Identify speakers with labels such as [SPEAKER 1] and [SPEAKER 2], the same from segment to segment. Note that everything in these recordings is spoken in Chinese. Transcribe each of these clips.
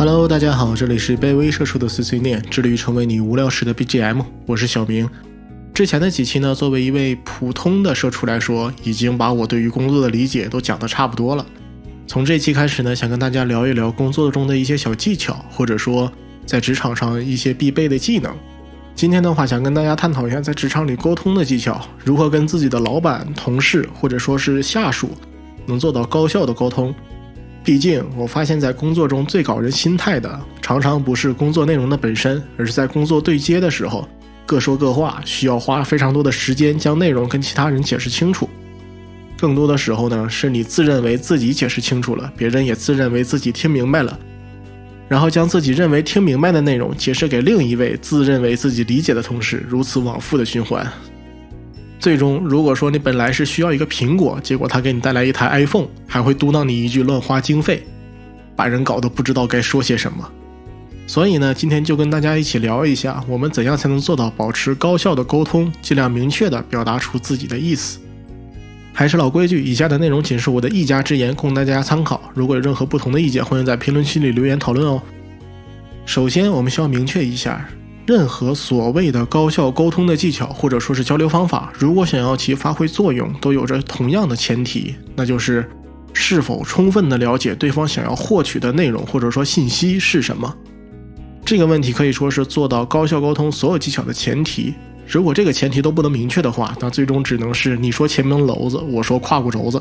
[SPEAKER 1] Hello，大家好，这里是卑微社畜的碎碎念，致力于成为你无聊时的 BGM，我是小明。之前的几期呢，作为一位普通的社畜来说，已经把我对于工作的理解都讲得差不多了。从这期开始呢，想跟大家聊一聊工作中的一些小技巧，或者说在职场上一些必备的技能。今天的话，想跟大家探讨一下在职场里沟通的技巧，如何跟自己的老板、同事或者说是下属能做到高效的沟通。毕竟，我发现，在工作中最搞人心态的，常常不是工作内容的本身，而是在工作对接的时候，各说各话，需要花非常多的时间将内容跟其他人解释清楚。更多的时候呢，是你自认为自己解释清楚了，别人也自认为自己听明白了，然后将自己认为听明白的内容解释给另一位自认为自己理解的同事，如此往复的循环。最终，如果说你本来是需要一个苹果，结果他给你带来一台 iPhone，还会嘟囔你一句乱花经费，把人搞得不知道该说些什么。所以呢，今天就跟大家一起聊一下，我们怎样才能做到保持高效的沟通，尽量明确的表达出自己的意思。还是老规矩，以下的内容仅是我的一家之言，供大家参考。如果有任何不同的意见，欢迎在评论区里留言讨论哦。首先，我们需要明确一下。任何所谓的高效沟通的技巧，或者说是交流方法，如果想要其发挥作用，都有着同样的前提，那就是是否充分的了解对方想要获取的内容或者说信息是什么。这个问题可以说是做到高效沟通所有技巧的前提。如果这个前提都不能明确的话，那最终只能是你说前门楼子，我说胯骨轴子。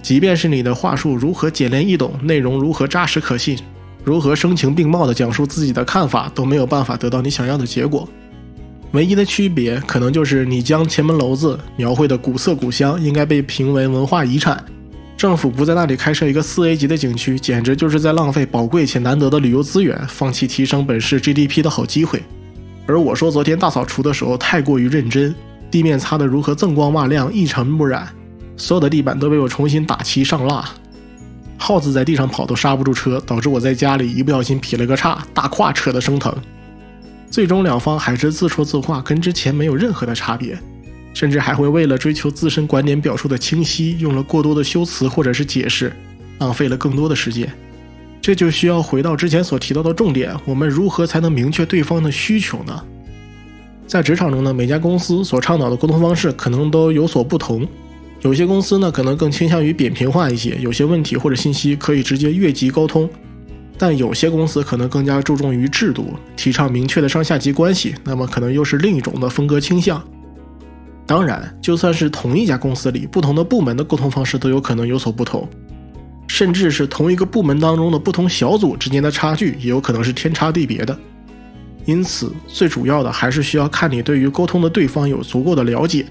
[SPEAKER 1] 即便是你的话术如何简练易懂，内容如何扎实可信。如何声情并茂地讲述自己的看法都没有办法得到你想要的结果，唯一的区别可能就是你将前门楼子描绘的古色古香，应该被评为文化遗产，政府不在那里开设一个四 A 级的景区，简直就是在浪费宝贵且难得的旅游资源，放弃提升本市 GDP 的好机会。而我说昨天大扫除的时候太过于认真，地面擦得如何锃光瓦亮、一尘不染，所有的地板都被我重新打漆上蜡。耗子在地上跑都刹不住车，导致我在家里一不小心劈了个叉，大胯扯得生疼。最终两方还是自说自话，跟之前没有任何的差别，甚至还会为了追求自身观点表述的清晰，用了过多的修辞或者是解释，浪费了更多的时间。这就需要回到之前所提到的重点：我们如何才能明确对方的需求呢？在职场中呢，每家公司所倡导的沟通方式可能都有所不同。有些公司呢，可能更倾向于扁平化一些，有些问题或者信息可以直接越级沟通；但有些公司可能更加注重于制度，提倡明确的上下级关系，那么可能又是另一种的风格倾向。当然，就算是同一家公司里，不同的部门的沟通方式都有可能有所不同，甚至是同一个部门当中的不同小组之间的差距，也有可能是天差地别的。因此，最主要的还是需要看你对于沟通的对方有足够的了解。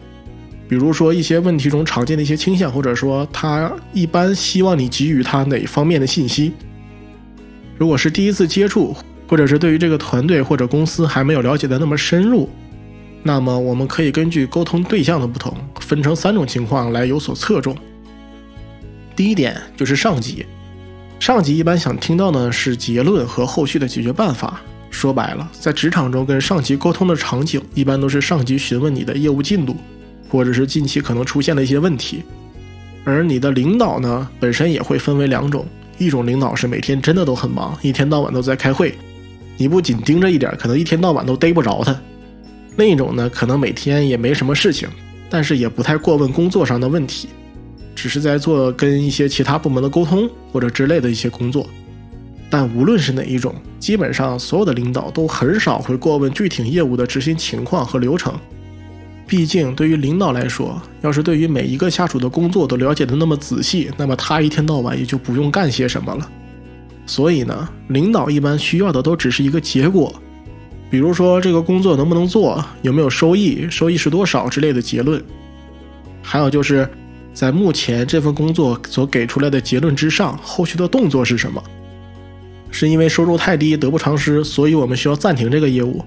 [SPEAKER 1] 比如说一些问题中常见的一些倾向，或者说他一般希望你给予他哪方面的信息。如果是第一次接触，或者是对于这个团队或者公司还没有了解的那么深入，那么我们可以根据沟通对象的不同，分成三种情况来有所侧重。第一点就是上级，上级一般想听到的是结论和后续的解决办法。说白了，在职场中跟上级沟通的场景，一般都是上级询问你的业务进度。或者是近期可能出现的一些问题，而你的领导呢，本身也会分为两种，一种领导是每天真的都很忙，一天到晚都在开会，你不仅盯着一点，可能一天到晚都逮不着他；另一种呢，可能每天也没什么事情，但是也不太过问工作上的问题，只是在做跟一些其他部门的沟通或者之类的一些工作。但无论是哪一种，基本上所有的领导都很少会过问具体业务的执行情况和流程。毕竟，对于领导来说，要是对于每一个下属的工作都了解的那么仔细，那么他一天到晚也就不用干些什么了。所以呢，领导一般需要的都只是一个结果，比如说这个工作能不能做，有没有收益，收益是多少之类的结论。还有就是在目前这份工作所给出来的结论之上，后续的动作是什么？是因为收入太低得不偿失，所以我们需要暂停这个业务。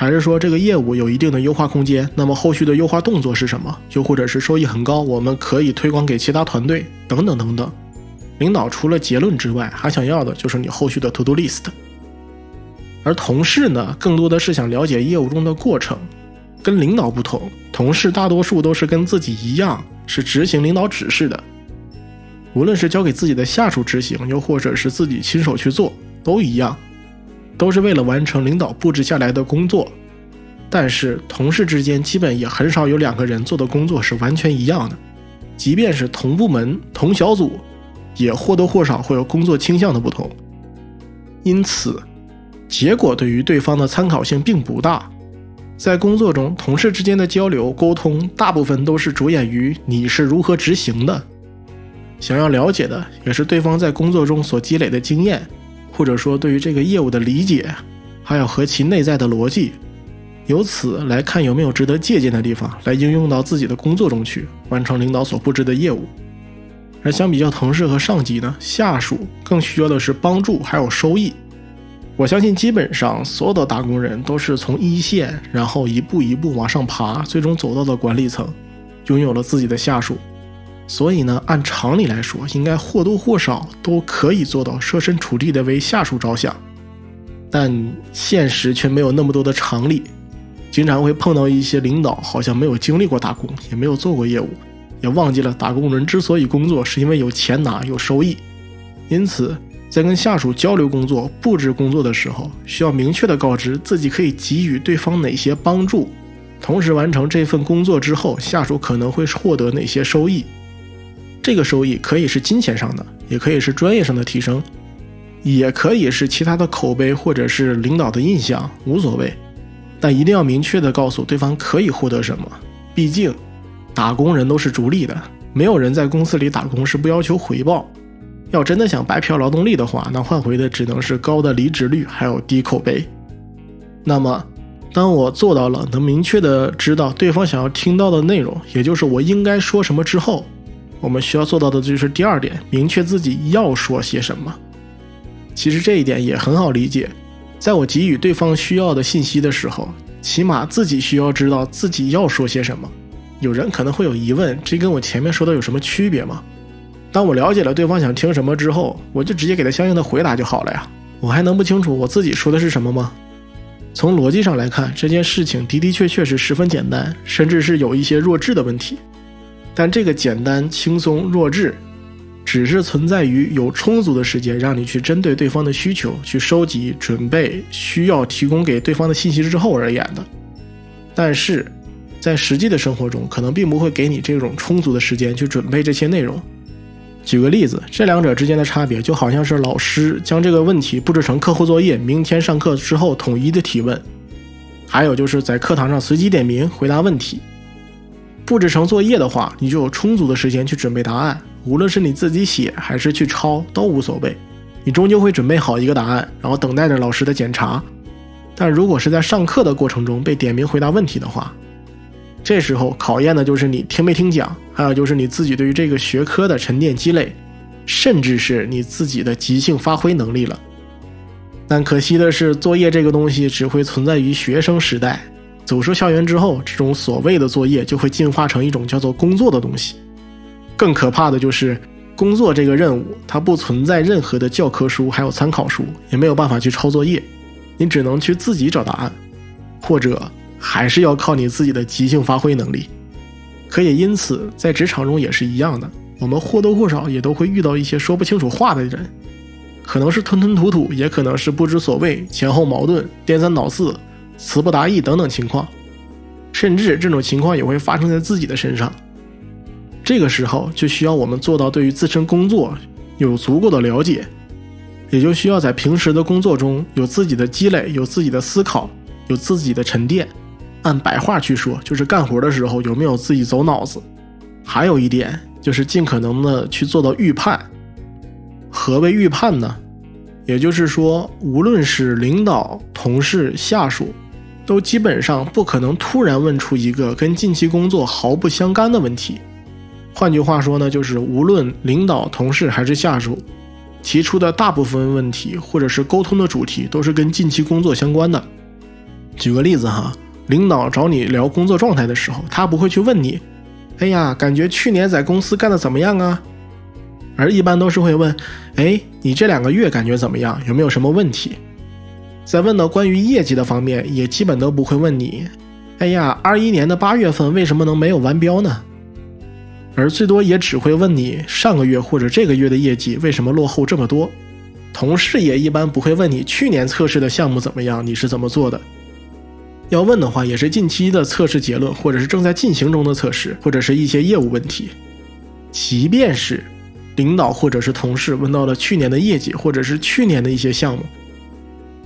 [SPEAKER 1] 还是说这个业务有一定的优化空间，那么后续的优化动作是什么？又或者是收益很高，我们可以推广给其他团队等等等等。领导除了结论之外，还想要的就是你后续的 to do list。而同事呢，更多的是想了解业务中的过程。跟领导不同，同事大多数都是跟自己一样是执行领导指示的。无论是交给自己的下属执行，又或者是自己亲手去做，都一样，都是为了完成领导布置下来的工作。但是同事之间基本也很少有两个人做的工作是完全一样的，即便是同部门、同小组，也或多或少会有工作倾向的不同。因此，结果对于对方的参考性并不大。在工作中，同事之间的交流沟通，大部分都是着眼于你是如何执行的。想要了解的也是对方在工作中所积累的经验，或者说对于这个业务的理解，还有和其内在的逻辑，由此来看有没有值得借鉴的地方，来应用到自己的工作中去，完成领导所布置的业务。而相比较同事和上级呢，下属更需要的是帮助还有收益。我相信基本上所有的打工人都是从一线，然后一步一步往上爬，最终走到了管理层，拥有了自己的下属。所以呢，按常理来说，应该或多或少都可以做到设身处地的为下属着想，但现实却没有那么多的常理，经常会碰到一些领导好像没有经历过打工，也没有做过业务，也忘记了打工人之所以工作，是因为有钱拿、有收益。因此，在跟下属交流工作、布置工作的时候，需要明确的告知自己可以给予对方哪些帮助，同时完成这份工作之后，下属可能会获得哪些收益。这个收益可以是金钱上的，也可以是专业上的提升，也可以是其他的口碑或者是领导的印象，无所谓。但一定要明确的告诉对方可以获得什么。毕竟，打工人都是逐利的，没有人在公司里打工是不要求回报。要真的想白嫖劳动力的话，那换回的只能是高的离职率，还有低口碑。那么，当我做到了能明确的知道对方想要听到的内容，也就是我应该说什么之后。我们需要做到的就是第二点，明确自己要说些什么。其实这一点也很好理解，在我给予对方需要的信息的时候，起码自己需要知道自己要说些什么。有人可能会有疑问，这跟我前面说的有什么区别吗？当我了解了对方想听什么之后，我就直接给他相应的回答就好了呀。我还能不清楚我自己说的是什么吗？从逻辑上来看，这件事情的的确确是十分简单，甚至是有一些弱智的问题。但这个简单、轻松、弱智，只是存在于有充足的时间让你去针对对方的需求去收集、准备需要提供给对方的信息之后而言的。但是，在实际的生活中，可能并不会给你这种充足的时间去准备这些内容。举个例子，这两者之间的差别就好像是老师将这个问题布置成课后作业，明天上课之后统一的提问；还有就是在课堂上随机点名回答问题。布置成作业的话，你就有充足的时间去准备答案，无论是你自己写还是去抄都无所谓，你终究会准备好一个答案，然后等待着老师的检查。但如果是在上课的过程中被点名回答问题的话，这时候考验的就是你听没听讲，还有就是你自己对于这个学科的沉淀积累，甚至是你自己的即兴发挥能力了。但可惜的是，作业这个东西只会存在于学生时代。走出校园之后，这种所谓的作业就会进化成一种叫做工作的东西。更可怕的就是，工作这个任务它不存在任何的教科书，还有参考书，也没有办法去抄作业，你只能去自己找答案，或者还是要靠你自己的即兴发挥能力。可也因此，在职场中也是一样的，我们或多或少也都会遇到一些说不清楚话的人，可能是吞吞吐吐，也可能是不知所谓，前后矛盾，颠三倒四。词不达意等等情况，甚至这种情况也会发生在自己的身上。这个时候就需要我们做到对于自身工作有足够的了解，也就需要在平时的工作中有自己的积累，有自己的思考，有自己的沉淀。按白话去说，就是干活的时候有没有自己走脑子。还有一点就是尽可能的去做到预判。何为预判呢？也就是说，无论是领导、同事、下属。都基本上不可能突然问出一个跟近期工作毫不相干的问题。换句话说呢，就是无论领导、同事还是下属提出的大部分问题，或者是沟通的主题，都是跟近期工作相关的。举个例子哈，领导找你聊工作状态的时候，他不会去问你：“哎呀，感觉去年在公司干的怎么样啊？”而一般都是会问：“哎，你这两个月感觉怎么样？有没有什么问题？”在问到关于业绩的方面，也基本都不会问你。哎呀，二一年的八月份为什么能没有完标呢？而最多也只会问你上个月或者这个月的业绩为什么落后这么多。同事也一般不会问你去年测试的项目怎么样，你是怎么做的。要问的话，也是近期的测试结论，或者是正在进行中的测试，或者是一些业务问题。即便是领导或者是同事问到了去年的业绩，或者是去年的一些项目，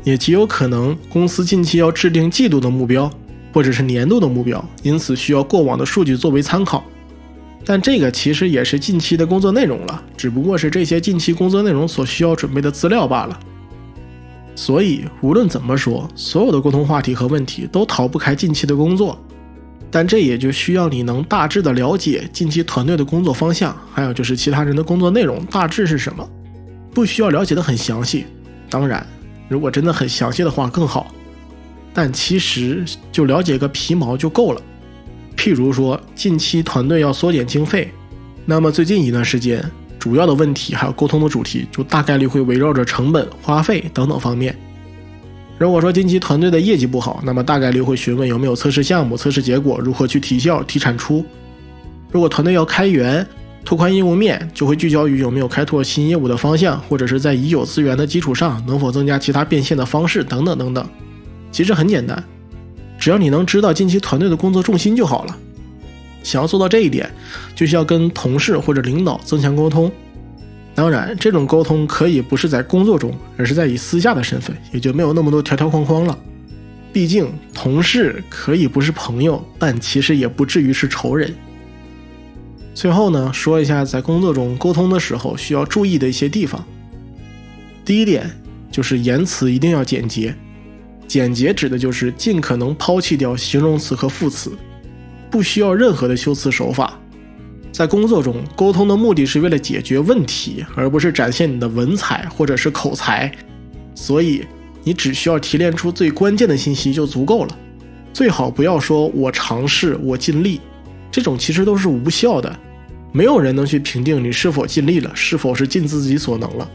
[SPEAKER 1] 也极有可能公司近期要制定季度的目标，或者是年度的目标，因此需要过往的数据作为参考。但这个其实也是近期的工作内容了，只不过是这些近期工作内容所需要准备的资料罢了。所以无论怎么说，所有的沟通话题和问题都逃不开近期的工作，但这也就需要你能大致的了解近期团队的工作方向，还有就是其他人的工作内容大致是什么，不需要了解的很详细。当然，如果真的很详细的话更好，但其实就了解个皮毛就够了。譬如说，近期团队要缩减经费，那么最近一段时间主要的问题还有沟通的主题，就大概率会围绕着成本、花费等等方面。如果说近期团队的业绩不好，那么大概率会询问有没有测试项目、测试结果如何去提效、提产出。如果团队要开源、拓宽业务面，就会聚焦于有没有开拓新业务的方向，或者是在已有资源的基础上能否增加其他变现的方式等等等等。其实很简单。只要你能知道近期团队的工作重心就好了。想要做到这一点，就需要跟同事或者领导增强沟通。当然，这种沟通可以不是在工作中，而是在以私下的身份，也就没有那么多条条框框了。毕竟，同事可以不是朋友，但其实也不至于是仇人。最后呢，说一下在工作中沟通的时候需要注意的一些地方。第一点就是言辞一定要简洁。简洁指的就是尽可能抛弃掉形容词和副词，不需要任何的修辞手法。在工作中，沟通的目的是为了解决问题，而不是展现你的文采或者是口才。所以，你只需要提炼出最关键的信息就足够了。最好不要说“我尝试”“我尽力”，这种其实都是无效的。没有人能去评定你是否尽力了，是否是尽自己所能了。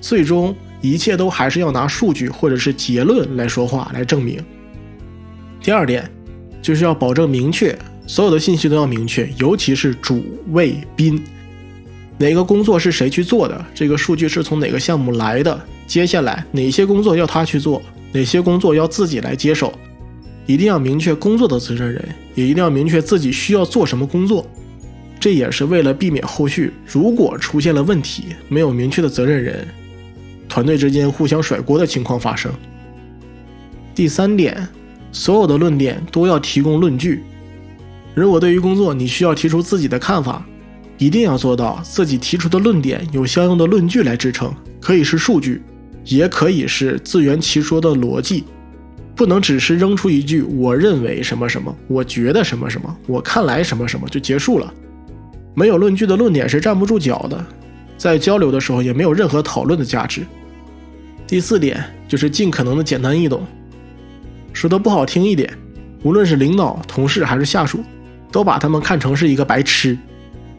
[SPEAKER 1] 最终。一切都还是要拿数据或者是结论来说话来证明。第二点，就是要保证明确，所有的信息都要明确，尤其是主谓宾，哪个工作是谁去做的，这个数据是从哪个项目来的，接下来哪些工作要他去做，哪些工作要自己来接手，一定要明确工作的责任人，也一定要明确自己需要做什么工作，这也是为了避免后续如果出现了问题，没有明确的责任人。团队之间互相甩锅的情况发生。第三点，所有的论点都要提供论据。如果对于工作你需要提出自己的看法，一定要做到自己提出的论点有相应的论据来支撑，可以是数据，也可以是自圆其说的逻辑，不能只是扔出一句“我认为什么什么，我觉得什么什么，我看来什么什么”就结束了。没有论据的论点是站不住脚的，在交流的时候也没有任何讨论的价值。第四点就是尽可能的简单易懂，说的不好听一点，无论是领导、同事还是下属，都把他们看成是一个白痴，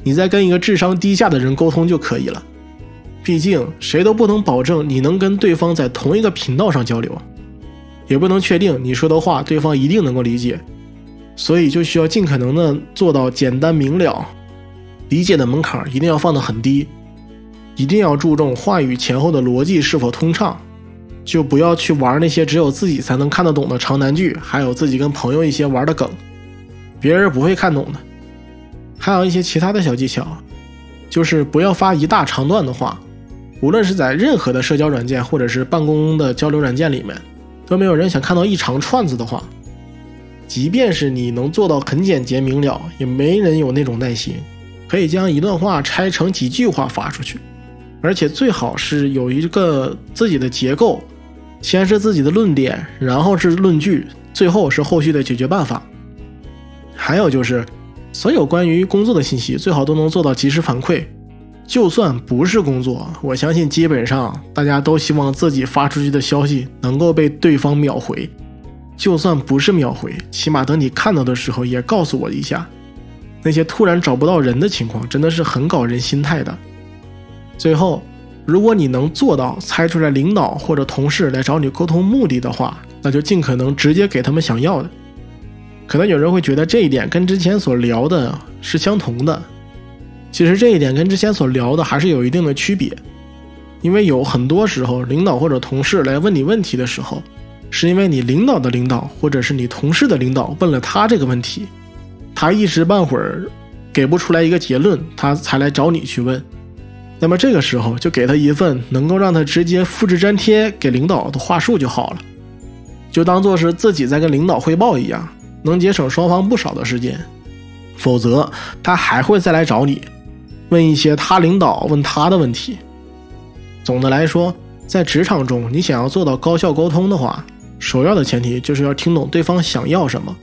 [SPEAKER 1] 你在跟一个智商低下的人沟通就可以了。毕竟谁都不能保证你能跟对方在同一个频道上交流，也不能确定你说的话对方一定能够理解，所以就需要尽可能的做到简单明了，理解的门槛一定要放得很低。一定要注重话语前后的逻辑是否通畅，就不要去玩那些只有自己才能看得懂的长难句，还有自己跟朋友一些玩的梗，别人不会看懂的。还有一些其他的小技巧，就是不要发一大长段的话，无论是在任何的社交软件或者是办公的交流软件里面，都没有人想看到一长串子的话。即便是你能做到很简洁明了，也没人有那种耐心，可以将一段话拆成几句话发出去。而且最好是有一个自己的结构，先是自己的论点，然后是论据，最后是后续的解决办法。还有就是，所有关于工作的信息最好都能做到及时反馈。就算不是工作，我相信基本上大家都希望自己发出去的消息能够被对方秒回。就算不是秒回，起码等你看到的时候也告诉我一下。那些突然找不到人的情况，真的是很搞人心态的。最后，如果你能做到猜出来领导或者同事来找你沟通目的的话，那就尽可能直接给他们想要的。可能有人会觉得这一点跟之前所聊的是相同的，其实这一点跟之前所聊的还是有一定的区别，因为有很多时候，领导或者同事来问你问题的时候，是因为你领导的领导或者是你同事的领导问了他这个问题，他一时半会儿给不出来一个结论，他才来找你去问。那么这个时候就给他一份能够让他直接复制粘贴给领导的话术就好了，就当做是自己在跟领导汇报一样，能节省双方不少的时间。否则他还会再来找你。问一些他领导问他的问题。总的来说，在职场中，你想要做到高效沟通的话，首要的前提就是要听懂对方想要什么。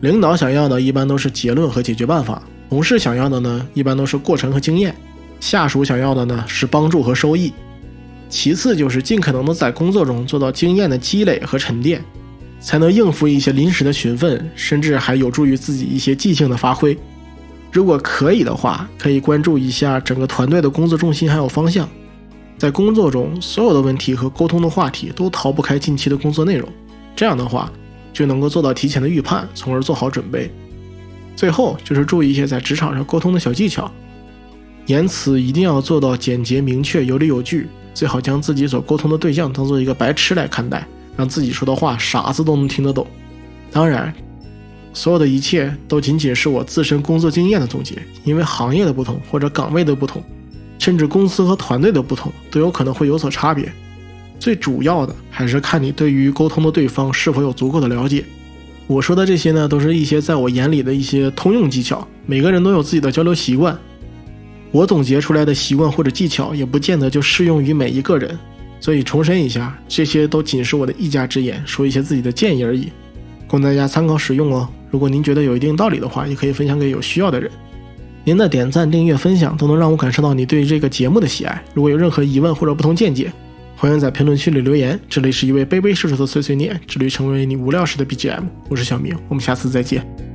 [SPEAKER 1] 领导想要的一般都是结论和解决办法，同事想要的呢，一般都是过程和经验，下属想要的呢是帮助和收益。其次就是尽可能的在工作中做到经验的积累和沉淀，才能应付一些临时的询问，甚至还有助于自己一些即兴的发挥。如果可以的话，可以关注一下整个团队的工作重心还有方向。在工作中，所有的问题和沟通的话题都逃不开近期的工作内容。这样的话，就能够做到提前的预判，从而做好准备。最后就是注意一些在职场上沟通的小技巧，言辞一定要做到简洁明确、有理有据，最好将自己所沟通的对象当做一个白痴来看待，让自己说的话傻子都能听得懂。当然。所有的一切都仅仅是我自身工作经验的总结，因为行业的不同或者岗位的不同，甚至公司和团队的不同，都有可能会有所差别。最主要的还是看你对于沟通的对方是否有足够的了解。我说的这些呢，都是一些在我眼里的一些通用技巧。每个人都有自己的交流习惯，我总结出来的习惯或者技巧，也不见得就适用于每一个人。所以重申一下，这些都仅是我的一家之言，说一些自己的建议而已，供大家参考使用哦。如果您觉得有一定道理的话，也可以分享给有需要的人。您的点赞、订阅、分享都能让我感受到你对这个节目的喜爱。如果有任何疑问或者不同见解，欢迎在评论区里留言。这里是一位卑微射手的碎碎念，致力成为你无聊时的 BGM。我是小明，我们下次再见。